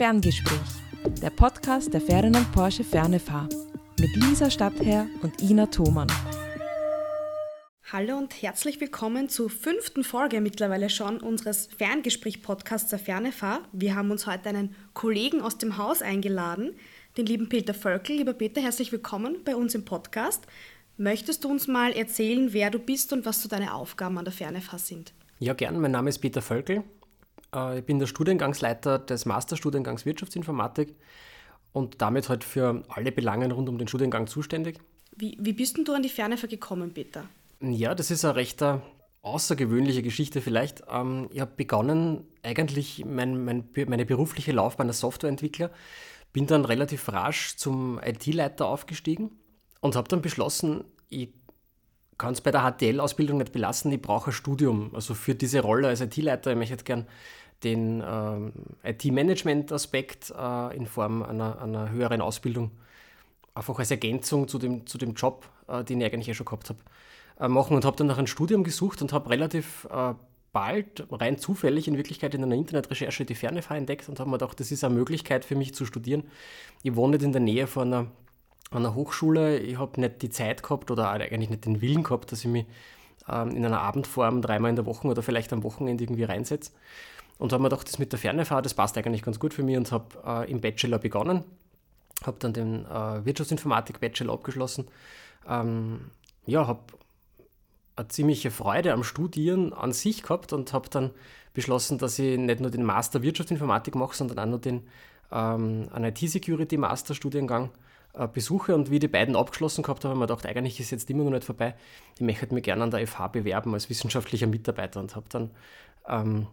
Ferngespräch, der Podcast der Ferdinand Porsche Fernefahr mit Lisa Stadtherr und Ina Thomann. Hallo und herzlich willkommen zur fünften Folge mittlerweile schon unseres Ferngespräch-Podcasts der Fernefahr. Wir haben uns heute einen Kollegen aus dem Haus eingeladen, den lieben Peter Völkel. Lieber Peter, herzlich willkommen bei uns im Podcast. Möchtest du uns mal erzählen, wer du bist und was so deine Aufgaben an der Fernefahr sind? Ja, gern. Mein Name ist Peter Völkel. Äh, ich bin der Studiengangsleiter des Masterstudiengangs Wirtschaftsinformatik und damit halt für alle Belangen rund um den Studiengang zuständig. Wie, wie bist denn du an die Fernefahr gekommen, Peter? Ja, das ist eine recht äh, außergewöhnliche Geschichte vielleicht. Ähm, ich habe begonnen, eigentlich mein, mein, meine berufliche Laufbahn als Softwareentwickler, bin dann relativ rasch zum IT-Leiter aufgestiegen und habe dann beschlossen, ich kann es bei der HTL-Ausbildung nicht belassen, ich brauche ein Studium. Also für diese Rolle als IT-Leiter, ich möchte gern den ähm, IT-Management-Aspekt äh, in Form einer, einer, höheren Ausbildung einfach als Ergänzung zu dem, zu dem Job, äh, den ich eigentlich eh schon gehabt habe, äh, machen und habe dann nach einem Studium gesucht und habe relativ äh, bald, rein zufällig in Wirklichkeit in einer Internetrecherche die Fernefahr entdeckt und habe mir gedacht, das ist eine Möglichkeit für mich zu studieren. Ich wohne nicht in der Nähe von einer, einer Hochschule, ich habe nicht die Zeit gehabt oder eigentlich nicht den Willen gehabt, dass ich mich ähm, in einer Abendform dreimal in der Woche oder vielleicht am Wochenende irgendwie reinsetze. Und habe mir gedacht, das mit der Fernefahrt, das passt eigentlich ganz gut für mich und habe äh, im Bachelor begonnen. Habe dann den äh, Wirtschaftsinformatik-Bachelor abgeschlossen. Ähm, ja, habe eine ziemliche Freude am Studieren an sich gehabt und habe dann beschlossen, dass ich nicht nur den Master Wirtschaftsinformatik mache, sondern auch noch den ähm, IT-Security-Master-Studiengang äh, besuche. Und wie die beiden abgeschlossen gehabt habe, habe ich mir gedacht, eigentlich ist jetzt immer noch nicht vorbei. Ich möchte mich gerne an der FH bewerben als wissenschaftlicher Mitarbeiter und habe dann ähm,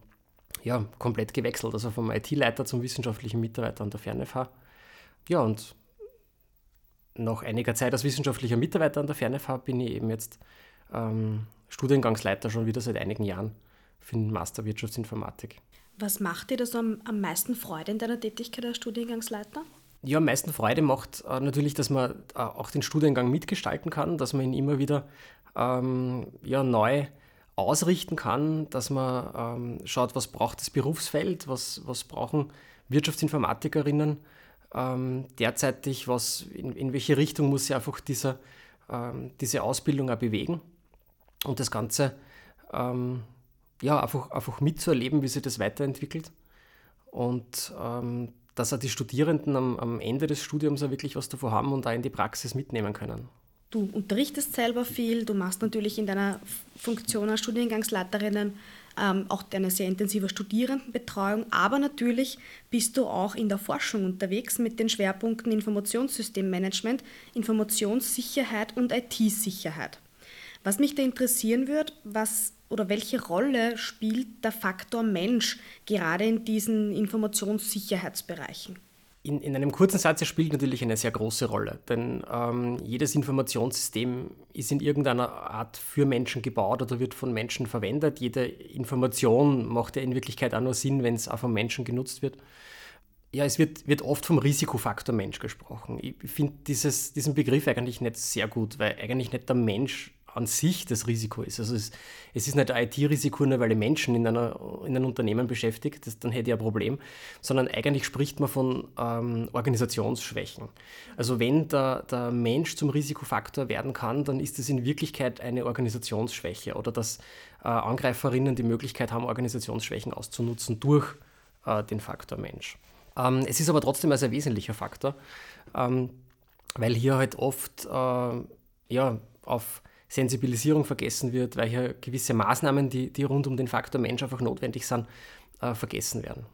ja, komplett gewechselt, also vom IT-Leiter zum wissenschaftlichen Mitarbeiter an der FernFH. Ja, und nach einiger Zeit als wissenschaftlicher Mitarbeiter an der FernFH bin ich eben jetzt ähm, Studiengangsleiter schon wieder seit einigen Jahren für den Master Wirtschaftsinformatik. Was macht dir da so am, am meisten Freude in deiner Tätigkeit als Studiengangsleiter? Ja, am meisten Freude macht äh, natürlich, dass man äh, auch den Studiengang mitgestalten kann, dass man ihn immer wieder ähm, ja, neu ausrichten kann, dass man ähm, schaut, was braucht das Berufsfeld, was, was brauchen Wirtschaftsinformatikerinnen ähm, derzeitig, was, in, in welche Richtung muss sich einfach dieser, ähm, diese Ausbildung auch bewegen. Und das Ganze ähm, ja, einfach, einfach mitzuerleben, wie sich das weiterentwickelt. Und ähm, dass auch die Studierenden am, am Ende des Studiums auch wirklich was davon haben und da in die Praxis mitnehmen können. Du unterrichtest selber viel, du machst natürlich in deiner Funktion als Studiengangsleiterinnen ähm, auch eine sehr intensive Studierendenbetreuung, aber natürlich bist du auch in der Forschung unterwegs mit den Schwerpunkten Informationssystemmanagement, Informationssicherheit und IT-Sicherheit. Was mich da interessieren würde, was oder welche Rolle spielt der Faktor Mensch gerade in diesen Informationssicherheitsbereichen? in, in einem kurzen Satz, er spielt natürlich eine sehr große Rolle, denn ähm, jedes Informationssystem ist in irgendeiner Art für Menschen gebaut oder wird von Menschen verwendet. Jede Information macht ja in Wirklichkeit auch nur Sinn, wenn es auch von Menschen genutzt wird. Ja, es wird, wird oft vom Risikofaktor Mensch gesprochen. Ich finde diesen Begriff eigentlich nicht sehr gut, weil eigentlich nicht der Mensch an sich das Risiko ist. Also es, es ist nicht ein IT-Risiko, nur weil ich Menschen in, einer, in einem Unternehmen beschäftigt, das, dann hätte ich ein Problem, sondern eigentlich spricht man von ähm, Organisationsschwächen. Also wenn der, der Mensch zum Risikofaktor werden kann, dann ist es in Wirklichkeit eine Organisationsschwäche oder dass äh, Angreiferinnen die Möglichkeit haben, Organisationsschwächen auszunutzen durch äh, den Faktor Mensch. Ähm, es ist aber trotzdem ein sehr wesentlicher Faktor, ähm, weil hier halt oft äh, ja, auf Sensibilisierung vergessen wird, weil hier gewisse Maßnahmen, die, die rund um den Faktor Mensch einfach notwendig sind, äh, vergessen werden.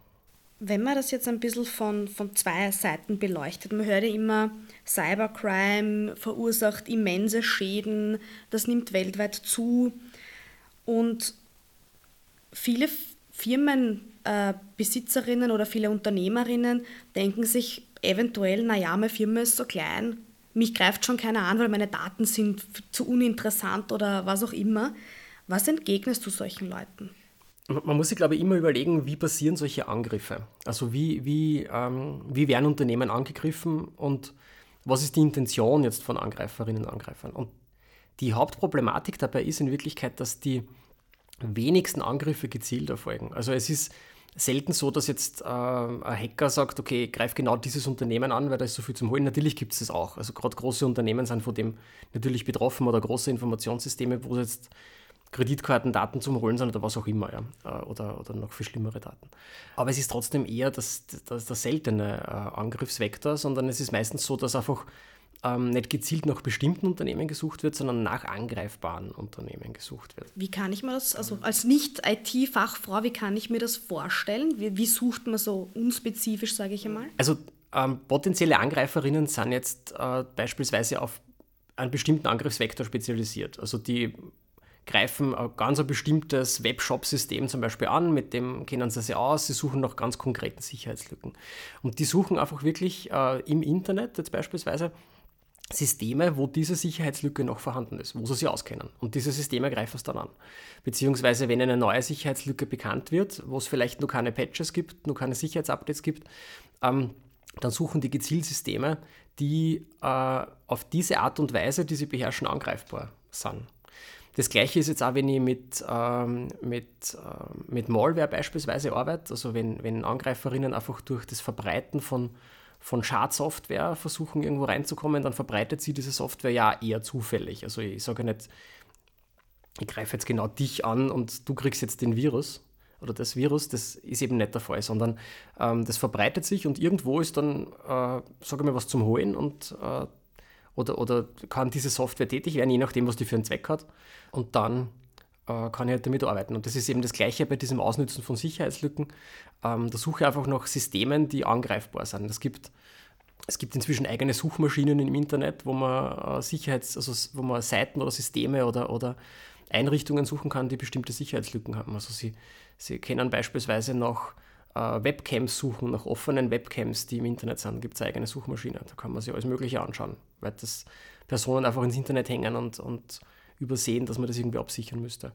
Wenn man das jetzt ein bisschen von, von zwei Seiten beleuchtet, man hört ja immer, Cybercrime verursacht immense Schäden, das nimmt weltweit zu und viele Firmenbesitzerinnen äh, oder viele Unternehmerinnen denken sich eventuell, naja, meine Firma ist so klein, mich greift schon keiner an, weil meine Daten sind zu uninteressant oder was auch immer. Was entgegnest du solchen Leuten? Man muss sich, glaube ich, immer überlegen, wie passieren solche Angriffe. Also wie, wie, ähm, wie werden Unternehmen angegriffen und was ist die Intention jetzt von Angreiferinnen und Angreifern. Und die Hauptproblematik dabei ist in Wirklichkeit, dass die wenigsten Angriffe gezielt erfolgen. Also es ist selten so, dass jetzt äh, ein Hacker sagt, okay, greif genau dieses Unternehmen an, weil da ist so viel zum Holen. Natürlich gibt es das auch. Also gerade große Unternehmen sind von dem natürlich betroffen oder große Informationssysteme, wo jetzt Kreditkartendaten zum Holen sind oder was auch immer, ja. Äh, oder, oder noch viel schlimmere Daten. Aber es ist trotzdem eher das, das, das seltene äh, Angriffsvektor, sondern es ist meistens so, dass einfach ähm, nicht gezielt nach bestimmten Unternehmen gesucht wird, sondern nach angreifbaren Unternehmen gesucht wird. Wie kann ich mir das, also als Nicht-IT-Fachfrau, wie kann ich mir das vorstellen? Wie, wie sucht man so unspezifisch, sage ich einmal? Also ähm, potenzielle Angreiferinnen sind jetzt äh, beispielsweise auf einen bestimmten Angriffsvektor spezialisiert. Also die greifen ein ganz ein bestimmtes Webshop-System zum Beispiel an, mit dem kennen sie sich aus, sie suchen nach ganz konkreten Sicherheitslücken. Und die suchen einfach wirklich äh, im Internet jetzt beispielsweise Systeme, wo diese Sicherheitslücke noch vorhanden ist, wo sie sie auskennen. Und diese Systeme greifen es dann an. Beziehungsweise, wenn eine neue Sicherheitslücke bekannt wird, wo es vielleicht nur keine Patches gibt, nur keine Sicherheitsupdates gibt, ähm, dann suchen die gezielt Systeme, die äh, auf diese Art und Weise, die sie beherrschen, angreifbar sind. Das gleiche ist jetzt auch, wenn ich mit, ähm, mit, äh, mit Malware beispielsweise arbeite, also wenn, wenn Angreiferinnen einfach durch das Verbreiten von, von Schadsoftware versuchen, irgendwo reinzukommen, dann verbreitet sie diese Software ja eher zufällig. Also ich sage nicht, ich greife jetzt genau dich an und du kriegst jetzt den Virus oder das Virus, das ist eben nicht der Fall, sondern ähm, das verbreitet sich und irgendwo ist dann, äh, sage ich mal, was zum Holen und äh, oder, oder kann diese Software tätig werden, je nachdem, was die für einen Zweck hat. Und dann äh, kann ich halt damit arbeiten. Und das ist eben das Gleiche bei diesem Ausnutzen von Sicherheitslücken. Ähm, da suche ich einfach nach Systemen, die angreifbar sind. Es gibt, es gibt inzwischen eigene Suchmaschinen im Internet, wo man äh, Sicherheits-, also wo man Seiten oder Systeme oder, oder Einrichtungen suchen kann, die bestimmte Sicherheitslücken haben. Also sie, sie kennen beispielsweise nach äh, Webcams suchen, nach offenen Webcams, die im Internet sind, gibt es eigene Suchmaschine. Da kann man sich alles Mögliche anschauen, weil das Personen einfach ins Internet hängen und, und übersehen, dass man das irgendwie absichern müsste.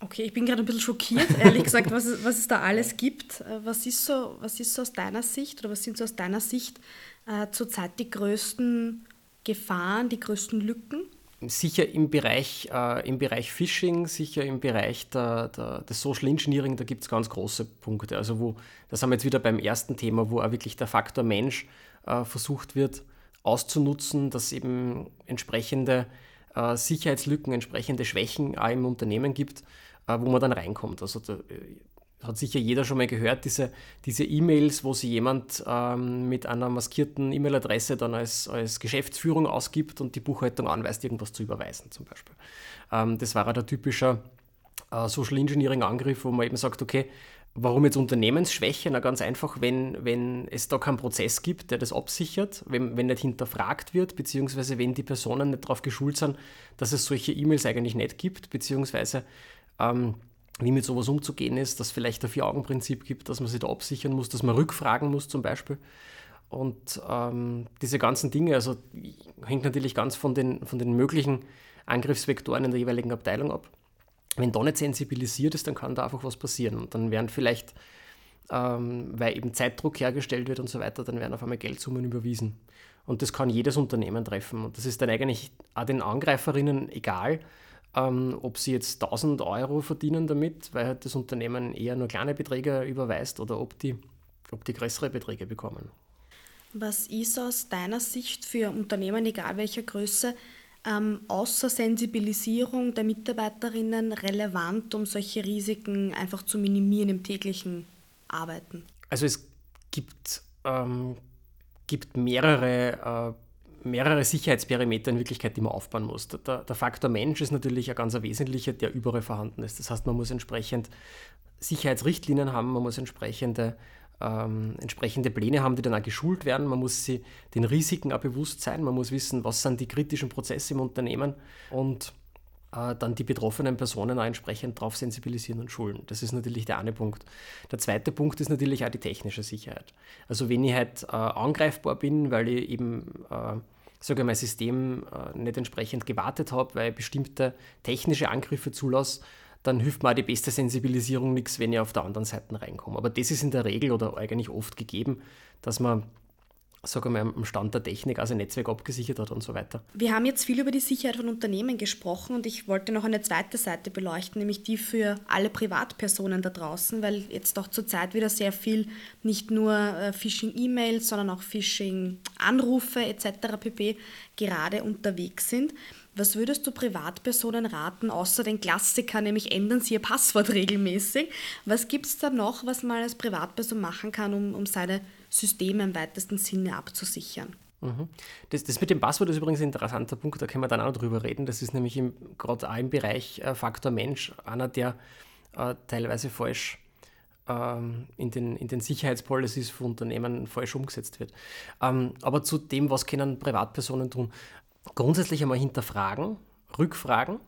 Okay, ich bin gerade ein bisschen schockiert, ehrlich gesagt, was es, was es da alles gibt. Äh, was ist, so, was ist so aus deiner Sicht oder was sind so aus deiner Sicht äh, zurzeit die größten Gefahren, die größten Lücken? sicher im Bereich, äh, im Bereich Phishing, sicher im Bereich der, der, des Social Engineering, da gibt es ganz große Punkte. Also wo, das haben wir jetzt wieder beim ersten Thema, wo auch wirklich der Faktor Mensch äh, versucht wird auszunutzen, dass eben entsprechende äh, Sicherheitslücken, entsprechende Schwächen auch im Unternehmen gibt, äh, wo man dann reinkommt. Also da, hat sicher jeder schon mal gehört, diese, diese E-Mails, wo sich jemand ähm, mit einer maskierten E-Mail-Adresse dann als, als Geschäftsführung ausgibt und die Buchhaltung anweist, irgendwas zu überweisen zum Beispiel. Ähm, das war ja der typische äh, Social Engineering-Angriff, wo man eben sagt, okay, warum jetzt Unternehmensschwäche? Na ganz einfach, wenn, wenn es da keinen Prozess gibt, der das absichert, wenn, wenn nicht hinterfragt wird, beziehungsweise wenn die Personen nicht darauf geschult sind, dass es solche E-Mails eigentlich nicht gibt, beziehungsweise ähm, wie mit sowas umzugehen ist, dass vielleicht ein Vier-Augen-Prinzip gibt, dass man sich da absichern muss, dass man rückfragen muss zum Beispiel. Und ähm, diese ganzen Dinge, also hängt natürlich ganz von den, von den möglichen Angriffsvektoren in der jeweiligen Abteilung ab. Wenn da nicht sensibilisiert ist, dann kann da einfach was passieren. Und dann werden vielleicht, ähm, weil eben Zeitdruck hergestellt wird und so weiter, dann werden auf einmal Geldsummen überwiesen. Und das kann jedes Unternehmen treffen. Und das ist dann eigentlich auch den Angreiferinnen egal, ähm, ob sie jetzt 1000 Euro verdienen damit, weil halt das Unternehmen eher nur kleine Beträge überweist oder ob die, ob die größere Beträge bekommen. Was ist aus deiner Sicht für Unternehmen, egal welcher Größe, ähm, außer Sensibilisierung der Mitarbeiterinnen relevant, um solche Risiken einfach zu minimieren im täglichen Arbeiten? Also es gibt, ähm, gibt mehrere äh, mehrere Sicherheitsperimeter in Wirklichkeit, die man aufbauen muss. Der, der Faktor Mensch ist natürlich ein ganz wesentlicher, der überall vorhanden ist. Das heißt, man muss entsprechend Sicherheitsrichtlinien haben, man muss entsprechende, ähm, entsprechende Pläne haben, die dann auch geschult werden. Man muss sich den Risiken auch bewusst sein, man muss wissen, was sind die kritischen Prozesse im Unternehmen und äh, dann die betroffenen Personen auch entsprechend darauf sensibilisieren und schulen. Das ist natürlich der eine Punkt. Der zweite Punkt ist natürlich auch die technische Sicherheit. Also wenn ich halt äh, angreifbar bin, weil ich eben äh, sage mein System äh, nicht entsprechend gewartet habe, weil ich bestimmte technische Angriffe zulasse, dann hilft mir auch die beste Sensibilisierung nichts, wenn ich auf der anderen Seite reinkomme. Aber das ist in der Regel oder eigentlich oft gegeben, dass man sage mal, am Stand der Technik, also Netzwerk abgesichert hat und so weiter. Wir haben jetzt viel über die Sicherheit von Unternehmen gesprochen und ich wollte noch eine zweite Seite beleuchten, nämlich die für alle Privatpersonen da draußen, weil jetzt auch zurzeit wieder sehr viel nicht nur äh, Phishing-E-Mails, sondern auch Phishing-Anrufe etc. pp. gerade unterwegs sind. Was würdest du Privatpersonen raten, außer den Klassiker, nämlich ändern sie ihr Passwort regelmäßig? Was gibt es da noch, was man als Privatperson machen kann, um, um seine Systeme im weitesten Sinne abzusichern? Mhm. Das, das, mit dem Passwort ist übrigens ein interessanter Punkt, da können wir dann auch drüber reden. Das ist nämlich gerade auch im Bereich äh, Faktor Mensch einer, der äh, teilweise falsch ähm, in, den, in den Sicherheitspolicies von Unternehmen falsch umgesetzt wird. Ähm, aber zu dem, was können Privatpersonen tun? Grundsätzlich einmal hinterfragen, rückfragen.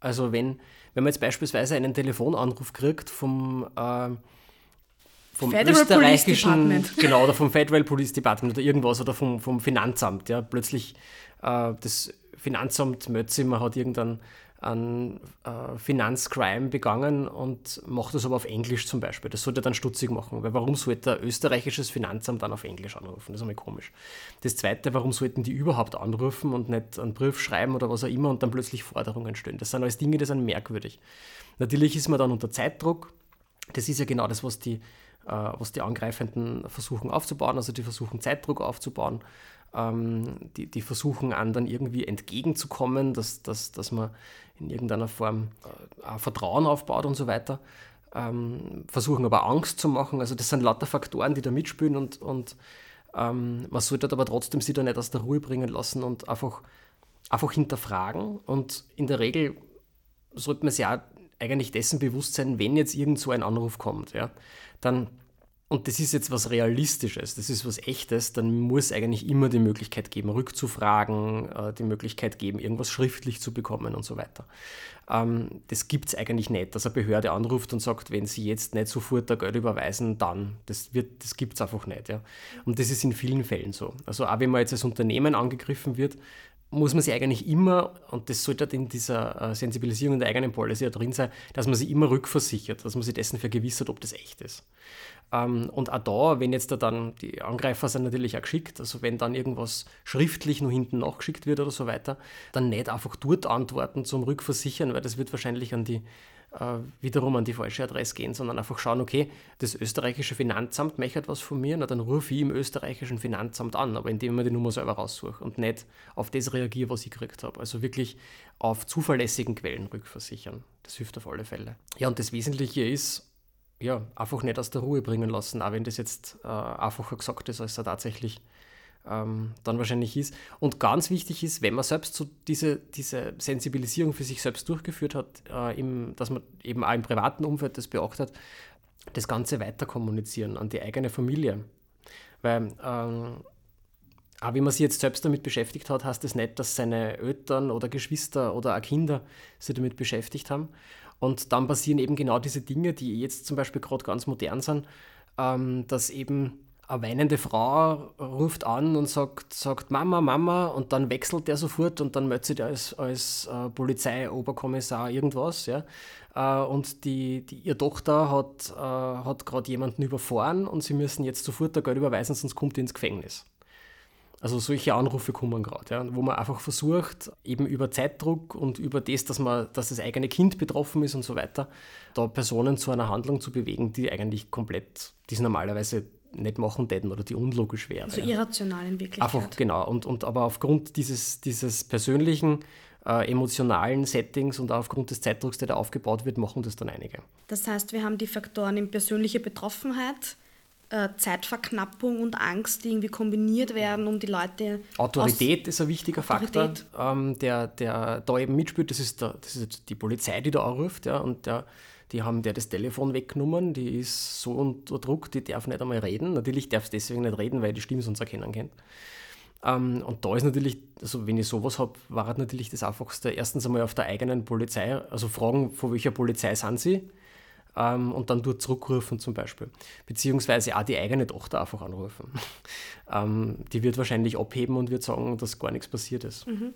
Also wenn, wenn man jetzt beispielsweise einen Telefonanruf kriegt vom, äh, vom Federal österreichischen, genau, oder vom Federal Police Department oder irgendwas oder vom, vom Finanzamt, ja, plötzlich äh, das Finanzamt man hat irgendeinen an äh, Finanzcrime begangen und macht das aber auf Englisch zum Beispiel. Das sollte er dann stutzig machen, weil warum sollte ein österreichisches Finanzamt dann auf Englisch anrufen? Das ist einmal komisch. Das Zweite, warum sollten die überhaupt anrufen und nicht einen Brief schreiben oder was auch immer und dann plötzlich Forderungen stellen? Das sind alles Dinge, die sind merkwürdig. Natürlich ist man dann unter Zeitdruck. Das ist ja genau das, was die, was die Angreifenden versuchen aufzubauen. Also die versuchen Zeitdruck aufzubauen ähm, die, die versuchen anderen irgendwie entgegenzukommen, dass, dass, dass man in irgendeiner Form äh, Vertrauen aufbaut und so weiter. Ähm, versuchen aber Angst zu machen. Also das sind lauter Faktoren, die da mitspielen und, und ähm, man sollte aber trotzdem sie da nicht aus der Ruhe bringen lassen und einfach, einfach hinterfragen. Und in der Regel sollte man sich auch eigentlich dessen bewusst sein, wenn jetzt irgend so ein Anruf kommt, ja, dann und das ist jetzt was Realistisches, das ist was Echtes, dann muss eigentlich immer die Möglichkeit geben, rückzufragen, äh, die Möglichkeit geben, irgendwas schriftlich zu bekommen und so weiter. Ähm, das gibt es eigentlich nicht, dass eine Behörde anruft und sagt, wenn sie jetzt nicht sofort da Geld überweisen, dann. Das, das gibt es einfach nicht. Ja. Und das ist in vielen Fällen so. Also auch wenn man jetzt als Unternehmen angegriffen wird, muss man sich eigentlich immer, und das sollte in dieser äh, Sensibilisierung der eigenen Policy drin sein, dass man sich immer rückversichert, dass man sich dessen vergewissert, ob das echt ist. Ähm, und auch da, wenn jetzt da dann, die Angreifer sind natürlich auch geschickt, also wenn dann irgendwas schriftlich nur hinten nachgeschickt wird oder so weiter, dann nicht einfach dort antworten zum Rückversichern, weil das wird wahrscheinlich an die äh, wiederum an die falsche Adresse gehen, sondern einfach schauen, okay, das österreichische Finanzamt möchte was von mir, na, dann rufe ich im österreichischen Finanzamt an, aber indem ich mir die Nummer selber raussuche und nicht auf das reagiere, was ich gekriegt habe. Also wirklich auf zuverlässigen Quellen rückversichern. Das hilft auf alle Fälle. Ja, und das Wesentliche ist, ja, einfach nicht aus der Ruhe bringen lassen, auch wenn das jetzt äh, einfacher gesagt ist, als er tatsächlich ähm, dann wahrscheinlich ist. Und ganz wichtig ist, wenn man selbst so diese, diese Sensibilisierung für sich selbst durchgeführt hat, äh, im, dass man eben auch im privaten Umfeld das beachtet, das Ganze weiter kommunizieren an die eigene Familie. Weil ähm, auch wenn man sich jetzt selbst damit beschäftigt hat, heißt das nicht, dass seine Eltern oder Geschwister oder auch Kinder sich damit beschäftigt haben. Und dann passieren eben genau diese Dinge, die jetzt zum Beispiel gerade ganz modern sind, ähm, dass eben eine weinende Frau ruft an und sagt, sagt Mama, Mama und dann wechselt der sofort und dann meldet sich der als, als äh, Polizeioberkommissar irgendwas. Ja? Äh, und die, die, ihre Tochter hat, äh, hat gerade jemanden überfahren und sie müssen jetzt sofort der Geld überweisen, sonst kommt die ins Gefängnis. Also solche Anrufe kommen gerade, ja, wo man einfach versucht, eben über Zeitdruck und über das, dass, man, dass das eigene Kind betroffen ist und so weiter, da Personen zu einer Handlung zu bewegen, die eigentlich komplett, die sie normalerweise nicht machen täten oder die unlogisch wäre. Also irrational in Wirklichkeit. Einfach, genau. Und, und aber aufgrund dieses, dieses persönlichen, äh, emotionalen Settings und aufgrund des Zeitdrucks, der da aufgebaut wird, machen das dann einige. Das heißt, wir haben die Faktoren in persönliche Betroffenheit, äh, Zeitverknappung und Angst, die irgendwie kombiniert werden, um die Leute. Autorität ist ein wichtiger Autorität. Faktor, ähm, der, der da eben mitspielt. Das ist, der, das ist die Polizei, die da anruft, ja, und der, die haben der das Telefon weggenommen, die ist so unter Druck, die darf nicht einmal reden. Natürlich darf sie deswegen nicht reden, weil die Stimme sonst erkennen kann. Ähm, und da ist natürlich, also wenn ich sowas habe, war halt natürlich das Einfachste, erstens einmal auf der eigenen Polizei, also fragen, von welcher Polizei sind sie, ähm, und dann dort zurückrufen zum Beispiel. Beziehungsweise auch die eigene Tochter einfach anrufen. ähm, die wird wahrscheinlich abheben und wird sagen, dass gar nichts passiert ist. Mhm.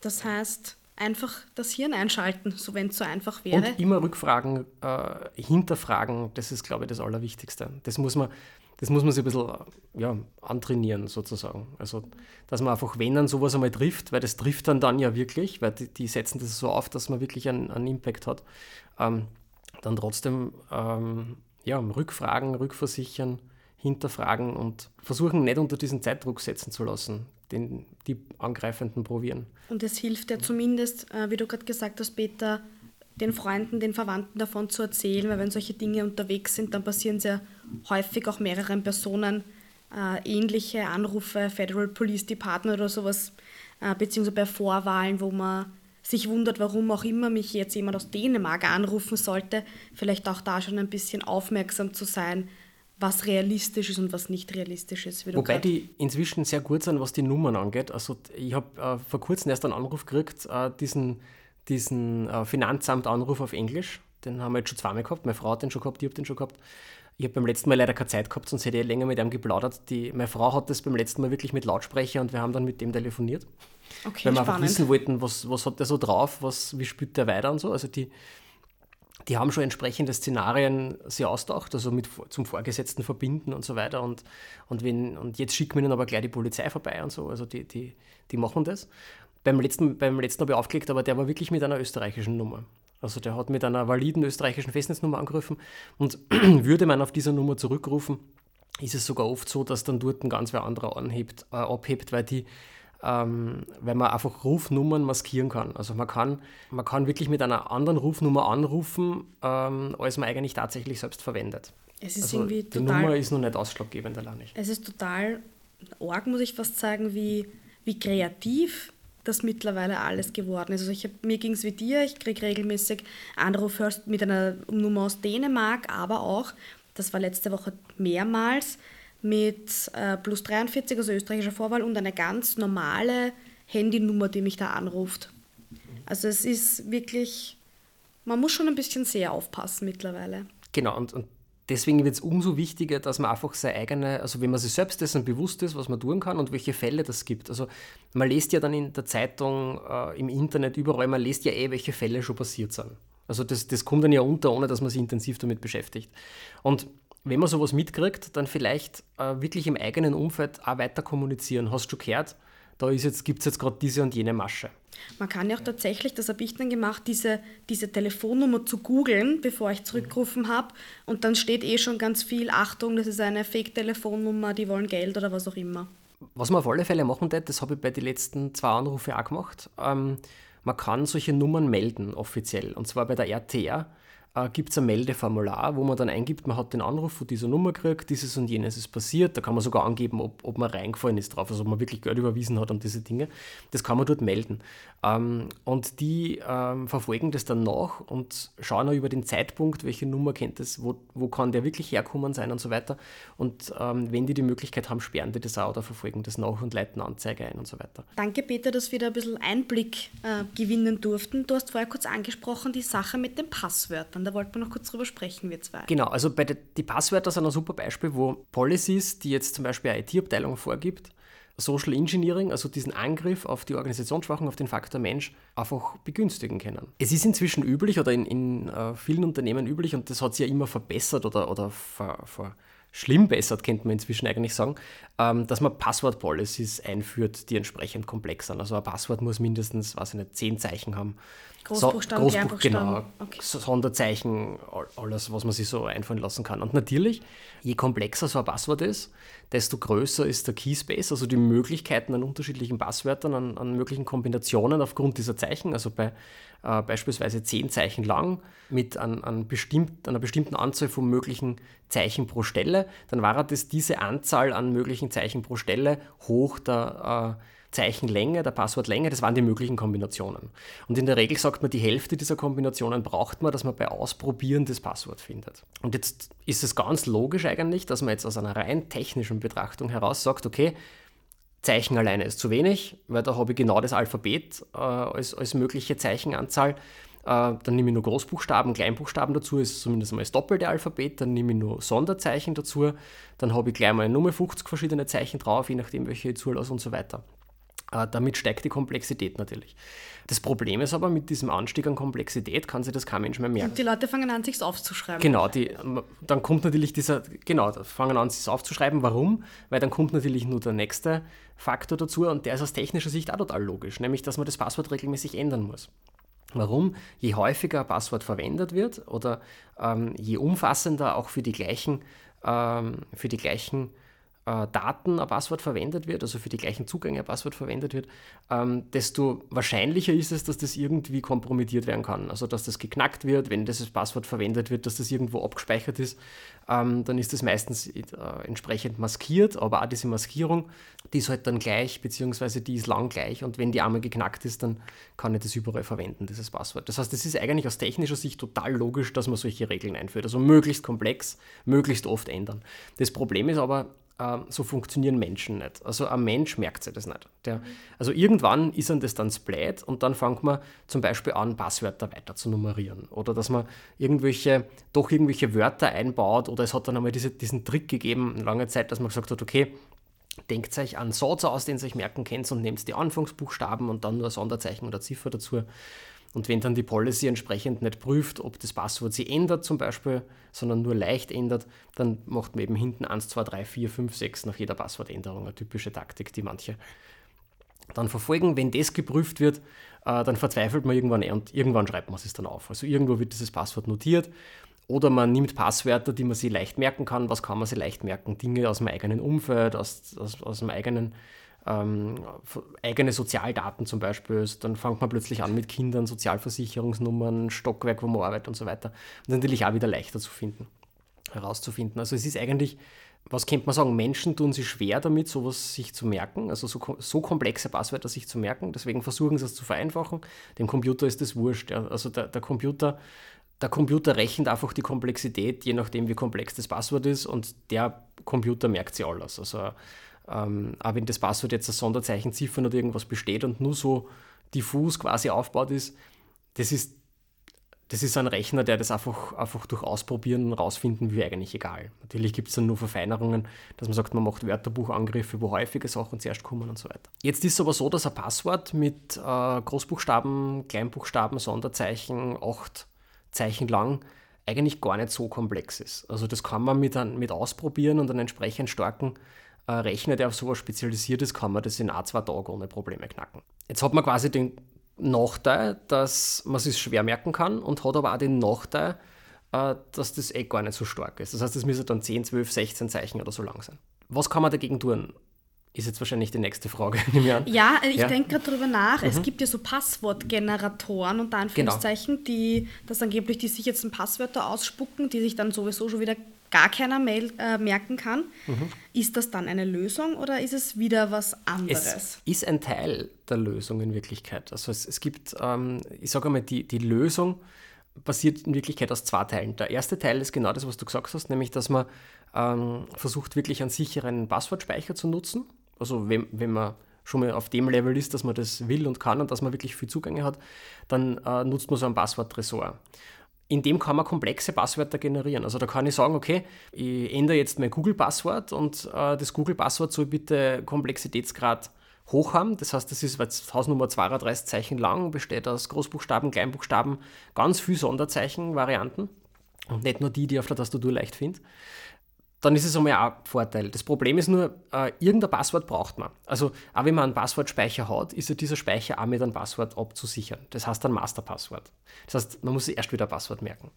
Das heißt, einfach das Hirn einschalten, so wenn es so einfach wäre. Und immer Rückfragen, äh, hinterfragen, das ist, glaube ich, das Allerwichtigste. Das muss man, das muss man sich ein bisschen ja, antrainieren, sozusagen. Also, dass man einfach, wenn dann sowas einmal trifft, weil das trifft dann dann ja wirklich, weil die, die setzen das so auf, dass man wirklich einen, einen Impact hat, ähm, dann trotzdem ähm, ja, Rückfragen, rückversichern, hinterfragen und versuchen nicht unter diesen Zeitdruck setzen zu lassen, den die Angreifenden probieren. Und es hilft ja zumindest, äh, wie du gerade gesagt hast, Peter, den Freunden, den Verwandten davon zu erzählen, weil wenn solche Dinge unterwegs sind, dann passieren sehr häufig auch mehreren Personen äh, ähnliche Anrufe, Federal Police Department oder sowas, äh, beziehungsweise bei Vorwahlen, wo man sich wundert, warum auch immer mich jetzt jemand aus Dänemark anrufen sollte, vielleicht auch da schon ein bisschen aufmerksam zu sein, was realistisch ist und was nicht realistisch ist. Wobei die inzwischen sehr gut sind, was die Nummern angeht. Also ich habe äh, vor kurzem erst einen Anruf gekriegt, äh, diesen, diesen äh, Finanzamt-Anruf auf Englisch. Den haben wir jetzt schon zweimal gehabt. Meine Frau hat den schon gehabt, ich habe den schon gehabt. Ich habe beim letzten Mal leider keine Zeit gehabt, sonst hätte ich länger mit ihm geplaudert. Die, meine Frau hat das beim letzten Mal wirklich mit Lautsprecher und wir haben dann mit dem telefoniert. Okay, weil wir spannend. einfach wissen wollten, was, was hat der so drauf, was, wie spielt der weiter und so. Also die, die haben schon entsprechende Szenarien sehr ausgedacht, also mit zum Vorgesetzten verbinden und so weiter. Und, und, wenn, und jetzt schicken wir ihnen aber gleich die Polizei vorbei und so. Also die, die, die machen das. Beim letzten, beim letzten habe ich aufgelegt, aber der war wirklich mit einer österreichischen Nummer. Also der hat mit einer validen österreichischen Festnetznummer angerufen und würde man auf dieser Nummer zurückrufen, ist es sogar oft so, dass dann dort ein ganz wer anderer anhebt, äh, abhebt, weil die ähm, weil man einfach Rufnummern maskieren kann. Also man kann, man kann wirklich mit einer anderen Rufnummer anrufen, ähm, als man eigentlich tatsächlich selbst verwendet. Es ist also irgendwie die total, Nummer ist noch nicht ausschlaggebend allein nicht. Es ist total arg, muss ich fast sagen, wie, wie kreativ das mittlerweile alles geworden ist. Also ich hab, mir ging es wie dir, ich kriege regelmäßig Anrufe mit einer Nummer aus Dänemark, aber auch, das war letzte Woche mehrmals, mit äh, plus 43, also österreichischer Vorwahl, und eine ganz normale Handynummer, die mich da anruft. Also es ist wirklich, man muss schon ein bisschen sehr aufpassen mittlerweile. Genau, und, und deswegen wird es umso wichtiger, dass man einfach seine eigene, also wenn man sich selbst dessen bewusst ist, was man tun kann und welche Fälle das gibt. Also man liest ja dann in der Zeitung, äh, im Internet, überall, man liest ja eh, welche Fälle schon passiert sind. Also das, das kommt dann ja unter, ohne dass man sich intensiv damit beschäftigt. Und wenn man sowas mitkriegt, dann vielleicht äh, wirklich im eigenen Umfeld auch weiter kommunizieren. Hast du gehört, da jetzt, gibt es jetzt gerade diese und jene Masche. Man kann ja auch tatsächlich, das habe ich dann gemacht, diese, diese Telefonnummer zu googeln, bevor ich zurückgerufen habe. Und dann steht eh schon ganz viel, Achtung, das ist eine Fake-Telefonnummer, die wollen Geld oder was auch immer. Was man auf alle Fälle machen wird, das habe ich bei den letzten zwei Anrufen auch gemacht. Ähm, man kann solche Nummern melden offiziell. Und zwar bei der RTR äh, gibt es ein Meldeformular, wo man dann eingibt, man hat den Anruf von dieser Nummer gekriegt, dieses und jenes ist passiert. Da kann man sogar angeben, ob, ob man reingefallen ist drauf, also ob man wirklich Geld überwiesen hat und diese Dinge. Das kann man dort melden. Ähm, und die ähm, verfolgen das dann nach und schauen auch über den Zeitpunkt, welche Nummer kennt es, wo, wo kann der wirklich herkommen sein und so weiter. Und ähm, wenn die die Möglichkeit haben, sperren die das auch oder verfolgen das nach und leiten Anzeige ein und so weiter. Danke, Peter, dass wir da ein bisschen Einblick äh, gewinnen durften. Du hast vorher kurz angesprochen, die Sache mit den Passwörtern. Da wollten wir noch kurz drüber sprechen, wir zwei. Genau, also bei de, die Passwörter sind ein super Beispiel, wo Policies, die jetzt zum Beispiel eine IT-Abteilung vorgibt, Social Engineering, also diesen Angriff auf die Organisationsschwachen, auf den Faktor Mensch, einfach begünstigen können. Es ist inzwischen üblich oder in, in uh, vielen Unternehmen üblich und das hat sich ja immer verbessert oder, oder ver, ver, schlimm bessert, könnte man inzwischen eigentlich sagen, ähm, dass man Passwort-Policies einführt, die entsprechend komplex sind. Also ein Passwort muss mindestens, weiß ich nicht, zehn Zeichen haben. Großbuchstaben, so, Großbuch, genau, okay. Sonderzeichen, alles, was man sich so einfallen lassen kann. Und natürlich, je komplexer so ein Passwort ist, desto größer ist der Keyspace, also die Möglichkeiten an unterschiedlichen Passwörtern, an, an möglichen Kombinationen aufgrund dieser Zeichen. Also bei äh, beispielsweise zehn Zeichen lang mit an, an bestimmt, einer bestimmten Anzahl von möglichen Zeichen pro Stelle, dann war das diese Anzahl an möglichen Zeichen pro Stelle hoch der äh, Zeichenlänge, der Passwortlänge, das waren die möglichen Kombinationen. Und in der Regel sagt man, die Hälfte dieser Kombinationen braucht man, dass man bei Ausprobieren das Passwort findet. Und jetzt ist es ganz logisch eigentlich, dass man jetzt aus einer rein technischen Betrachtung heraus sagt, okay, Zeichen alleine ist zu wenig, weil da habe ich genau das Alphabet äh, als, als mögliche Zeichenanzahl. Äh, dann nehme ich nur Großbuchstaben, Kleinbuchstaben dazu, ist zumindest mal das doppelte Alphabet. Dann nehme ich nur Sonderzeichen dazu. Dann habe ich gleich mal Nummer 50 verschiedene Zeichen drauf, je nachdem, welche ich zulasse und so weiter. Äh, damit steigt die Komplexität natürlich. Das Problem ist aber, mit diesem Anstieg an Komplexität kann sich das kein Mensch mehr merken. Und die Leute fangen an, sich aufzuschreiben. Genau, die, dann kommt natürlich dieser, genau, fangen an, sich aufzuschreiben. Warum? Weil dann kommt natürlich nur der nächste Faktor dazu und der ist aus technischer Sicht auch total logisch, nämlich, dass man das Passwort regelmäßig ändern muss. Warum? Je häufiger ein Passwort verwendet wird oder ähm, je umfassender auch für die gleichen, ähm, für die gleichen äh, Daten ein Passwort verwendet wird, also für die gleichen Zugänge ein Passwort verwendet wird, ähm, desto wahrscheinlicher ist es, dass das irgendwie kompromittiert werden kann. Also dass das geknackt wird, wenn dieses Passwort verwendet wird, dass das irgendwo abgespeichert ist, ähm, dann ist das meistens äh, entsprechend maskiert, aber auch diese Maskierung, die ist halt dann gleich, beziehungsweise die ist lang gleich und wenn die einmal geknackt ist, dann kann ich das überall verwenden, dieses Passwort. Das heißt, es ist eigentlich aus technischer Sicht total logisch, dass man solche Regeln einführt. Also möglichst komplex, möglichst oft ändern. Das Problem ist aber, ähm, so funktionieren Menschen nicht. Also ein Mensch merkt sich das nicht. Der, also irgendwann ist ihm das dann spät und dann fängt man zum Beispiel an, Passwörter weiter zu nummerieren. Oder dass man irgendwelche, doch irgendwelche Wörter einbaut oder es hat dann einmal diese, diesen Trick gegeben, lange Zeit, dass man gesagt hat, okay, denkt euch einen Satz aus, den ihr euch merken könnt und nehmt die Anfangsbuchstaben und dann nur ein Sonderzeichen oder Ziffer dazu. Und wenn dann die Policy entsprechend nicht prüft, ob das Passwort sie ändert zum Beispiel, sondern nur leicht ändert, dann macht man eben hinten 1, 2, 3, 4, 5, 6 nach jeder Passwortänderung eine typische Taktik, die manche dann verfolgen. Wenn das geprüft wird, äh, dann verzweifelt man irgendwann und irgendwann schreibt man es dann auf. Also irgendwo wird dieses Passwort notiert oder man nimmt Passwörter, die man sich leicht merken kann. Was kann man sich leicht merken? Dinge aus dem eigenen Umfeld, aus, aus, aus dem eigenen ähm, eigene Sozialdaten zum Beispiel. Also dann fängt man plötzlich an mit Kindern, Sozialversicherungsnummern, Stockwerk, wo man arbeitet und so weiter. Und natürlich auch wieder leichter zu finden, herauszufinden. Also es ist eigentlich, was könnte man sagen, Menschen tun sich schwer damit, sowas sich zu merken, also so, so komplexe Passwörter sich zu merken. Deswegen versuchen sie es zu vereinfachen. Dem Computer ist das wurscht. Ja. Also der, der Computer der Computer rechnet einfach die Komplexität, je nachdem, wie komplex das Passwort ist, und der Computer merkt sich alles. Also ähm, auch wenn das Passwort jetzt ein Sonderzeichen, Ziffern oder irgendwas besteht und nur so diffus quasi aufgebaut ist, das ist, das ist ein Rechner, der das einfach, einfach durch Ausprobieren rausfinden will, eigentlich egal. Natürlich gibt es dann nur Verfeinerungen, dass man sagt, man macht Wörterbuchangriffe, wo häufige Sachen zuerst kommen und so weiter. Jetzt ist es aber so, dass ein Passwort mit äh, Großbuchstaben, Kleinbuchstaben, Sonderzeichen, acht Zeichen lang eigentlich gar nicht so komplex ist. Also das kann man mit, mit ausprobieren und einen entsprechend starken Rechner, der auf sowas spezialisiert ist, kann man das in ein, zwei Tagen ohne Probleme knacken. Jetzt hat man quasi den Nachteil, dass man es sich schwer merken kann und hat aber auch den Nachteil, äh, dass das eh gar nicht so stark ist. Das heißt, es müsste dann 10, 12, 16 Zeichen oder so lang sein. Was kann man dagegen tun? Ist jetzt wahrscheinlich die nächste Frage. Ja, ich ja? denke gerade darüber nach. Mhm. Es gibt ja so Passwortgeneratoren unter Anführungszeichen, genau. die das angeblich, die sich jetzt ein Passwörter ausspucken, die sich dann sowieso schon wieder gar keiner Mail, äh, merken kann. Mhm. Ist das dann eine Lösung oder ist es wieder was anderes? Es ist ein Teil der Lösung in Wirklichkeit. Also es, es gibt, ähm, ich sage einmal, die, die Lösung basiert in Wirklichkeit aus zwei Teilen. Der erste Teil ist genau das, was du gesagt hast, nämlich dass man ähm, versucht, wirklich einen sicheren Passwortspeicher zu nutzen. Also wenn, wenn man schon mal auf dem Level ist, dass man das will und kann und dass man wirklich viel Zugänge hat, dann äh, nutzt man so einen Passworttresor in dem kann man komplexe Passwörter generieren. Also da kann ich sagen, okay, ich ändere jetzt mein Google-Passwort und äh, das Google-Passwort soll bitte Komplexitätsgrad hoch haben. Das heißt, das ist jetzt Hausnummer 32 Zeichen lang, besteht aus Großbuchstaben, Kleinbuchstaben, ganz viel Sonderzeichen-Varianten und nicht nur die, die auf der Tastatur leicht finde dann ist es einmal ein Vorteil. Das Problem ist nur, äh, irgendein Passwort braucht man. Also, auch wenn man einen Passwortspeicher hat, ist ja dieser Speicher auch mit einem Passwort abzusichern. Das heißt ein Masterpasswort. Das heißt, man muss sich erst wieder ein Passwort merken.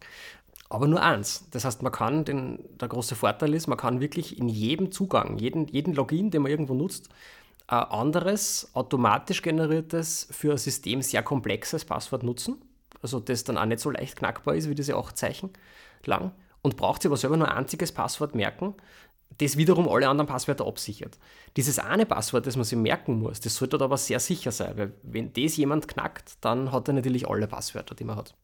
Aber nur eins. Das heißt, man kann, den, der große Vorteil ist, man kann wirklich in jedem Zugang, jeden, jeden Login, den man irgendwo nutzt, ein anderes, automatisch generiertes, für ein System sehr komplexes Passwort nutzen. Also das dann auch nicht so leicht knackbar ist wie diese acht Zeichen lang und braucht sich aber selber nur ein einziges Passwort merken, das wiederum alle anderen Passwörter absichert. Dieses eine Passwort, das man sich merken muss, das sollte aber sehr sicher sein, weil wenn das jemand knackt, dann hat er natürlich alle Passwörter, die man hat.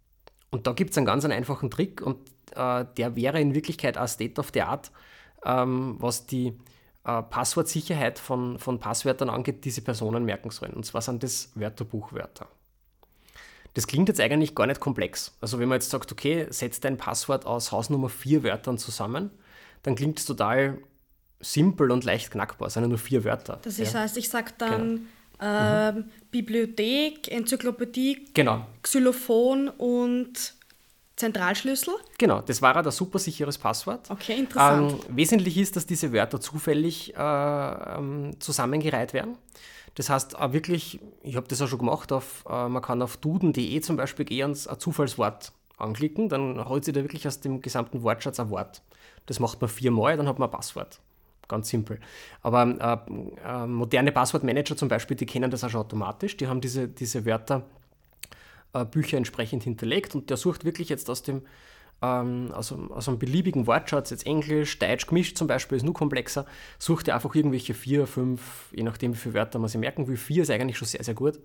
Und da gibt es einen ganz einen einfachen Trick und äh, der wäre in Wirklichkeit auch State of the Art, ähm, was die äh, Passwortsicherheit von, von Passwörtern angeht, die sich Personen merken sollen. Und zwar sind das Wörterbuchwörter. Das klingt jetzt eigentlich gar nicht komplex. Also wenn man jetzt sagt, okay, setz dein Passwort aus Hausnummer vier Wörtern zusammen, dann klingt es total simpel und leicht knackbar. Es sind ja nur vier Wörter. Das ja. heißt, ich sage dann ähm, Bibliothek, Enzyklopädie, Genau, Xylophon und Zentralschlüssel. genau. Das war ein ein super sicheres Passwort. Okay, interessant. Ähm, wesentlich ist, dass diese Wörter zufällig äh, ähm, zusammengereiht werden. Das heißt, auch wirklich, ich habe das auch schon gemacht, auf, äh, man kann auf duden.de zum Beispiel gehen und ein Zufallswort anklicken, dann holt sich da wirklich aus dem gesamten Wortschatz ein Wort. Das macht man viermal, dann hat man ein Passwort. Ganz simpel. Aber äh, äh, moderne Passwortmanager zum Beispiel, die kennen das auch schon automatisch. Die haben diese, diese Wörter äh, entsprechend hinterlegt und der sucht wirklich jetzt aus dem ähm, aus, einem- aus einem beliebigen Wortschatz, jetzt Englisch, Deutsch gemischt zum Beispiel, ist nur komplexer, sucht er einfach irgendwelche vier, fünf, je nachdem wie viele Wörter man sich merken will, vier ist eigentlich schon sehr, sehr gut,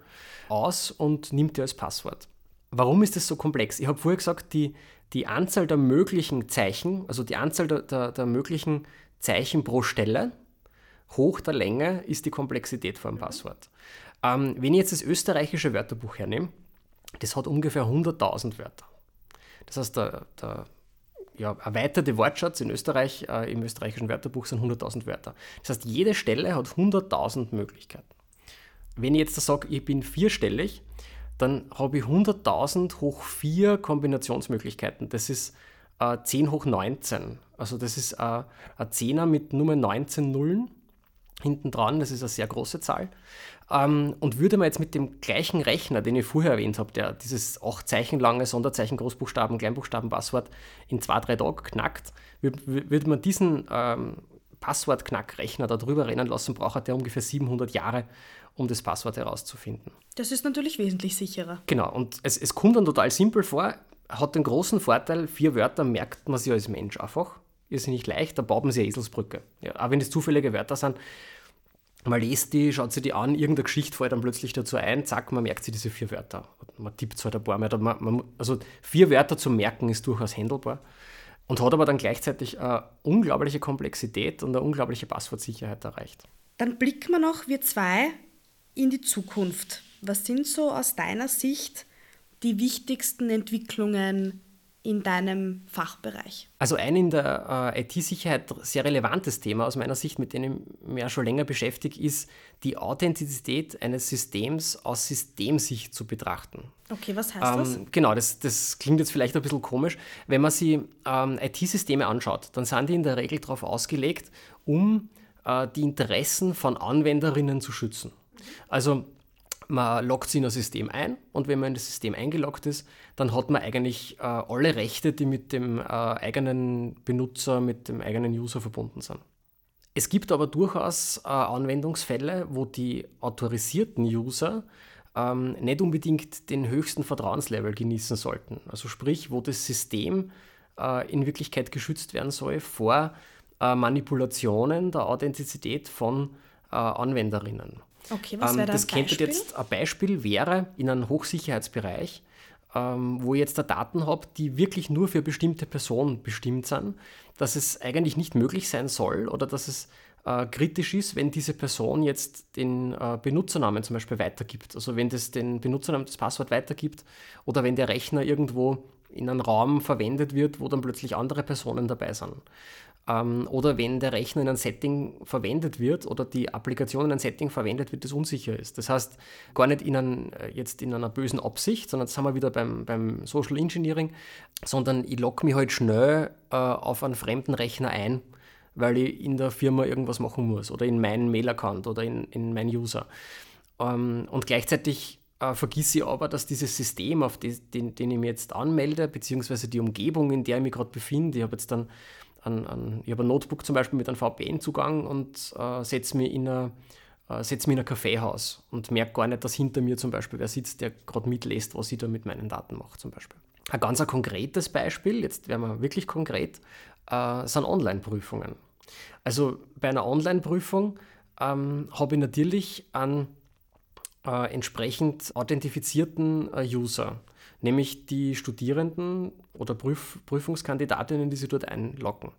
aus und nimmt die als Passwort. Warum ist das so komplex? Ich habe vorher gesagt, die, die Anzahl der möglichen Zeichen, also die Anzahl der, der, der möglichen Zeichen pro Stelle, hoch der Länge ist die Komplexität vor einem Passwort. Ähm, wenn ich jetzt das österreichische Wörterbuch hernehme, das hat ungefähr 100.000 Wörter. Das heißt, der, der ja, erweiterte Wortschatz in Österreich, äh, im österreichischen Wörterbuch sind 100.000 Wörter. Das heißt, jede Stelle hat 100.000 Möglichkeiten. Wenn ich jetzt sage, ich bin vierstellig, dann habe ich 100.000 hoch 4 Kombinationsmöglichkeiten. Das ist äh, 10 hoch 19. Also das ist äh, ein Zehner mit Nummer 19 Nullen hinten dran. Das ist eine sehr große Zahl. Ähm, und würde man jetzt mit dem gleichen Rechner, den ich vorher erwähnt habe, der dieses 8 Zeichen lange Sonderzeichen, Großbuchstaben, Kleinbuchstaben, Passwort in zwei, drei Tagen knackt, würde, würde man diesen ähm, Passwortknackrechner da drüber rennen lassen, braucht der ungefähr 700 Jahre, um das Passwort herauszufinden. Das ist natürlich wesentlich sicherer. Genau, und es, es kommt dann total simpel vor, hat den großen Vorteil, vier Wörter merkt man sich als Mensch einfach. Ist nicht leicht, da baut man sich eine Eselsbrücke. Ja, auch wenn es zufällige Wörter sind, man liest die, schaut sich die an, irgendeine Geschichte fällt dann plötzlich dazu ein, zack, man merkt sich diese vier Wörter. Man tippt halt ein paar mehr. Man, man, also vier Wörter zu merken ist durchaus handelbar und hat aber dann gleichzeitig eine unglaubliche Komplexität und eine unglaubliche Passwortsicherheit erreicht. Dann blicken wir noch, wir zwei, in die Zukunft. Was sind so aus deiner Sicht die wichtigsten Entwicklungen in deinem Fachbereich? Also ein in der äh, IT-Sicherheit sehr relevantes Thema aus meiner Sicht, mit dem ich mich ja schon länger beschäftige, ist die Authentizität eines Systems aus Systemsicht zu betrachten. Okay, was heißt das? Ähm, genau, das, das klingt jetzt vielleicht ein bisschen komisch. Wenn man sich ähm, IT-Systeme anschaut, dann sind die in der Regel darauf ausgelegt, um äh, die Interessen von Anwenderinnen zu schützen. Also man loggt sich in ein System ein und wenn man in das System eingeloggt ist, dann hat man eigentlich äh, alle Rechte, die mit dem äh, eigenen Benutzer, mit dem eigenen User verbunden sind. Es gibt aber durchaus äh, Anwendungsfälle, wo die autorisierten User ähm, nicht unbedingt den höchsten Vertrauenslevel genießen sollten. Also sprich, wo das System äh, in Wirklichkeit geschützt werden soll vor äh, Manipulationen der Authentizität von äh, Anwenderinnen. Okay, was Ähm, wäre da das könnte Beispiel? jetzt ein Beispiel wäre in einem Hochsicherheitsbereich, ähm, wo ich jetzt da Daten habe, die wirklich nur für bestimmte Personen bestimmt sind, dass es eigentlich nicht möglich sein soll oder dass es äh, kritisch ist, wenn diese Person jetzt den äh, Benutzernamen zum Beispiel weitergibt. Also wenn das den Benutzernamen, das Passwort weitergibt oder wenn der Rechner irgendwo in einem Raum verwendet wird, wo dann plötzlich andere Personen dabei sind. Ähm, oder wenn der Rechner in ein Setting verwendet wird oder die Applikation in ein Setting verwendet wird, das unsicher ist. Das heißt, gar nicht in ein, äh, jetzt in einer bösen Absicht, sondern jetzt sind wir wieder beim, beim Social Engineering, sondern ich logge mich halt schnell äh, auf einen fremden Rechner ein, weil ich in der Firma irgendwas machen muss oder in meinen Mail-Account oder in, in meinen User. Ähm, und gleichzeitig äh, vergisse ich aber, dass dieses System, auf das, den, den ich mich jetzt anmelde, beziehungsweise die Umgebung, in der ich mich gerade befinde, ich habe jetzt dann ein, ein, ich habe ein Notebook zum Beispiel mit einem VPN-Zugang und äh, setze mich in ein äh, Kaffeehaus und merke gar nicht, dass hinter mir zum Beispiel wer sitzt, der gerade mitlässt, was ich da mit meinen Daten mache zum Beispiel. Ein ganz ein konkretes Beispiel, jetzt werden wir wirklich konkret, äh, sind Online-Prüfungen. Also bei einer Online-Prüfung ähm, habe ich natürlich einen äh, entsprechend authentifizierten äh, User, nämlich die Studierenden oder Prüf Prüfungskandidatinnen, die sich dort einloggen.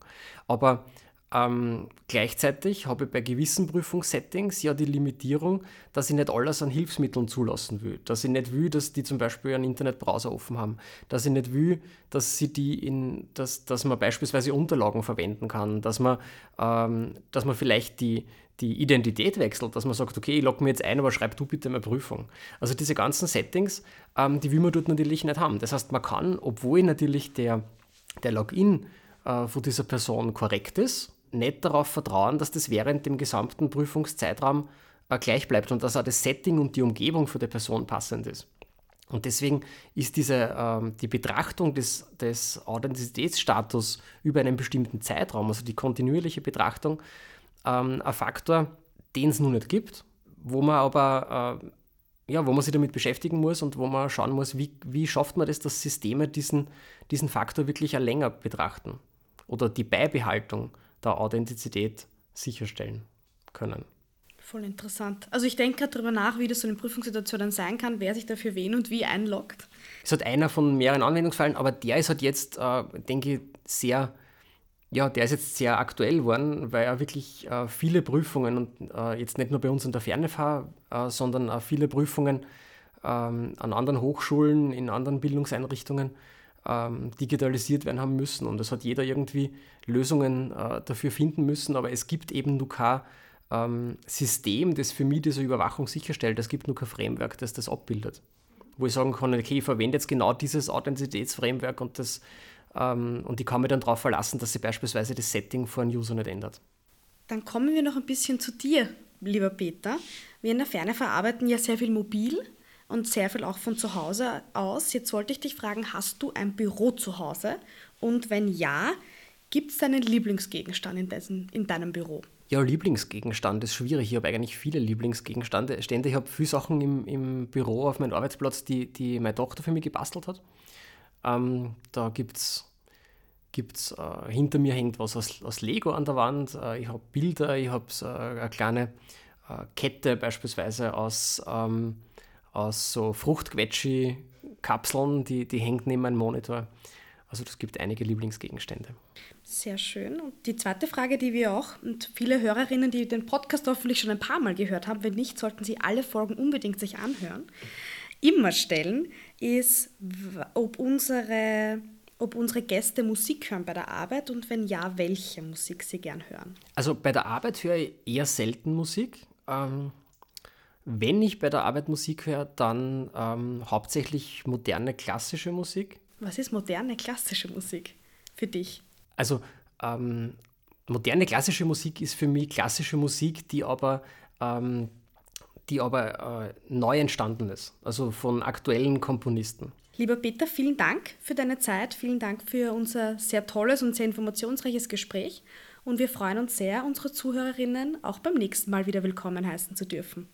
Aber Ähm, gleichzeitig habe ich bei gewissen Prüfungssettings ja die Limitierung, dass ich nicht alles an Hilfsmitteln zulassen will. Dass ich nicht will, dass die zum Beispiel einen Internetbrowser offen haben. Dass ich nicht will, dass sie die in, dass, dass man beispielsweise Unterlagen verwenden kann, dass man, ähm, dass man vielleicht die, die Identität wechselt, dass man sagt, okay, ich logge mir jetzt ein, aber schreib du bitte meine Prüfung. Also diese ganzen Settings, ähm, die will man dort natürlich nicht haben. Das heißt, man kann, obwohl natürlich der, der Login äh, von dieser Person korrekt ist, nicht darauf vertrauen, dass das während dem gesamten Prüfungszeitraum äh, gleich bleibt und dass auch das Setting und die Umgebung für die Person passend ist. Und deswegen ist diese, ähm, die Betrachtung des, des Authentizitätsstatus über einen bestimmten Zeitraum, also die kontinuierliche Betrachtung, ähm, ein Faktor, den es nun nicht gibt, wo man aber äh, ja, wo man sich damit beschäftigen muss und wo man schauen muss, wie, wie schafft man das, dass Systeme diesen, diesen Faktor wirklich länger betrachten oder die Beibehaltung der Authentizität sicherstellen können. Voll interessant. Also ich denke gerade darüber nach, wie das so eine Prüfungssituation dann sein kann, wer sich dafür wen und wie einloggt. Es hat einer von mehreren Anwendungsfällen, aber der ist halt jetzt, äh, denke ich, sehr, ja, der ist jetzt sehr aktuell geworden, weil er wirklich äh, viele Prüfungen und äh, jetzt nicht nur bei uns in der Fernefah, äh, sondern auch viele Prüfungen ähm, an anderen Hochschulen, in anderen Bildungseinrichtungen ähm, digitalisiert werden haben müssen. Und es hat jeder irgendwie Lösungen äh, dafür finden müssen, aber es gibt eben nur kein ähm, System, das für mich diese Überwachung sicherstellt. Es gibt nur kein Framework, das das abbildet. Wo ich sagen kann, okay, ich verwende jetzt genau dieses Authentizitätsframework und das ähm, und ich kann mich dann darauf verlassen, dass sich beispielsweise das Setting von einem User nicht ändert. Dann kommen wir noch ein bisschen zu dir, lieber Peter. Wir in der Ferne verarbeiten ja sehr viel mobil und sehr viel auch von zu Hause aus. Jetzt wollte ich dich fragen, hast du ein Büro zu Hause? Und wenn ja, gibt es deinen Lieblingsgegenstand in, dessen, in deinem Büro? Ja, Lieblingsgegenstand ist schwierig. Ich habe eigentlich viele Lieblingsgegenstände. Ich habe viele Sachen im, im Büro auf meinem Arbeitsplatz, die, die meine Tochter für mich gebastelt hat. Ähm, da gibt es gibt's, äh, hinter mir hängt was aus, aus Lego an der Wand. Äh, ich habe Bilder, ich habe äh, eine kleine äh, Kette beispielsweise aus ähm, aus so Fruchtquetschi-Kapseln, die, die hängt neben meinem Monitor. Also es gibt einige Lieblingsgegenstände. Sehr schön. Und die zweite Frage, die wir auch und viele Hörerinnen, die den Podcast hoffentlich schon ein paar Mal gehört haben, wenn nicht, sollten sie alle Folgen unbedingt sich anhören, immer stellen, ist, ob unsere, ob unsere Gäste Musik hören bei der Arbeit und wenn ja, welche Musik sie gern hören. Also bei der Arbeit höre ich eher selten Musik. Ähm, wenn ich bei der Arbeit Musik höre, dann ähm, hauptsächlich moderne klassische Musik. Was ist moderne klassische Musik für dich? Also ähm, moderne klassische Musik ist für mich klassische Musik, die aber, ähm, die aber äh, neu entstanden ist, also von aktuellen Komponisten. Lieber Peter, vielen Dank für deine Zeit, vielen Dank für unser sehr tolles und sehr informationsreiches Gespräch und wir freuen uns sehr, unsere Zuhörerinnen auch beim nächsten Mal wieder willkommen heißen zu dürfen.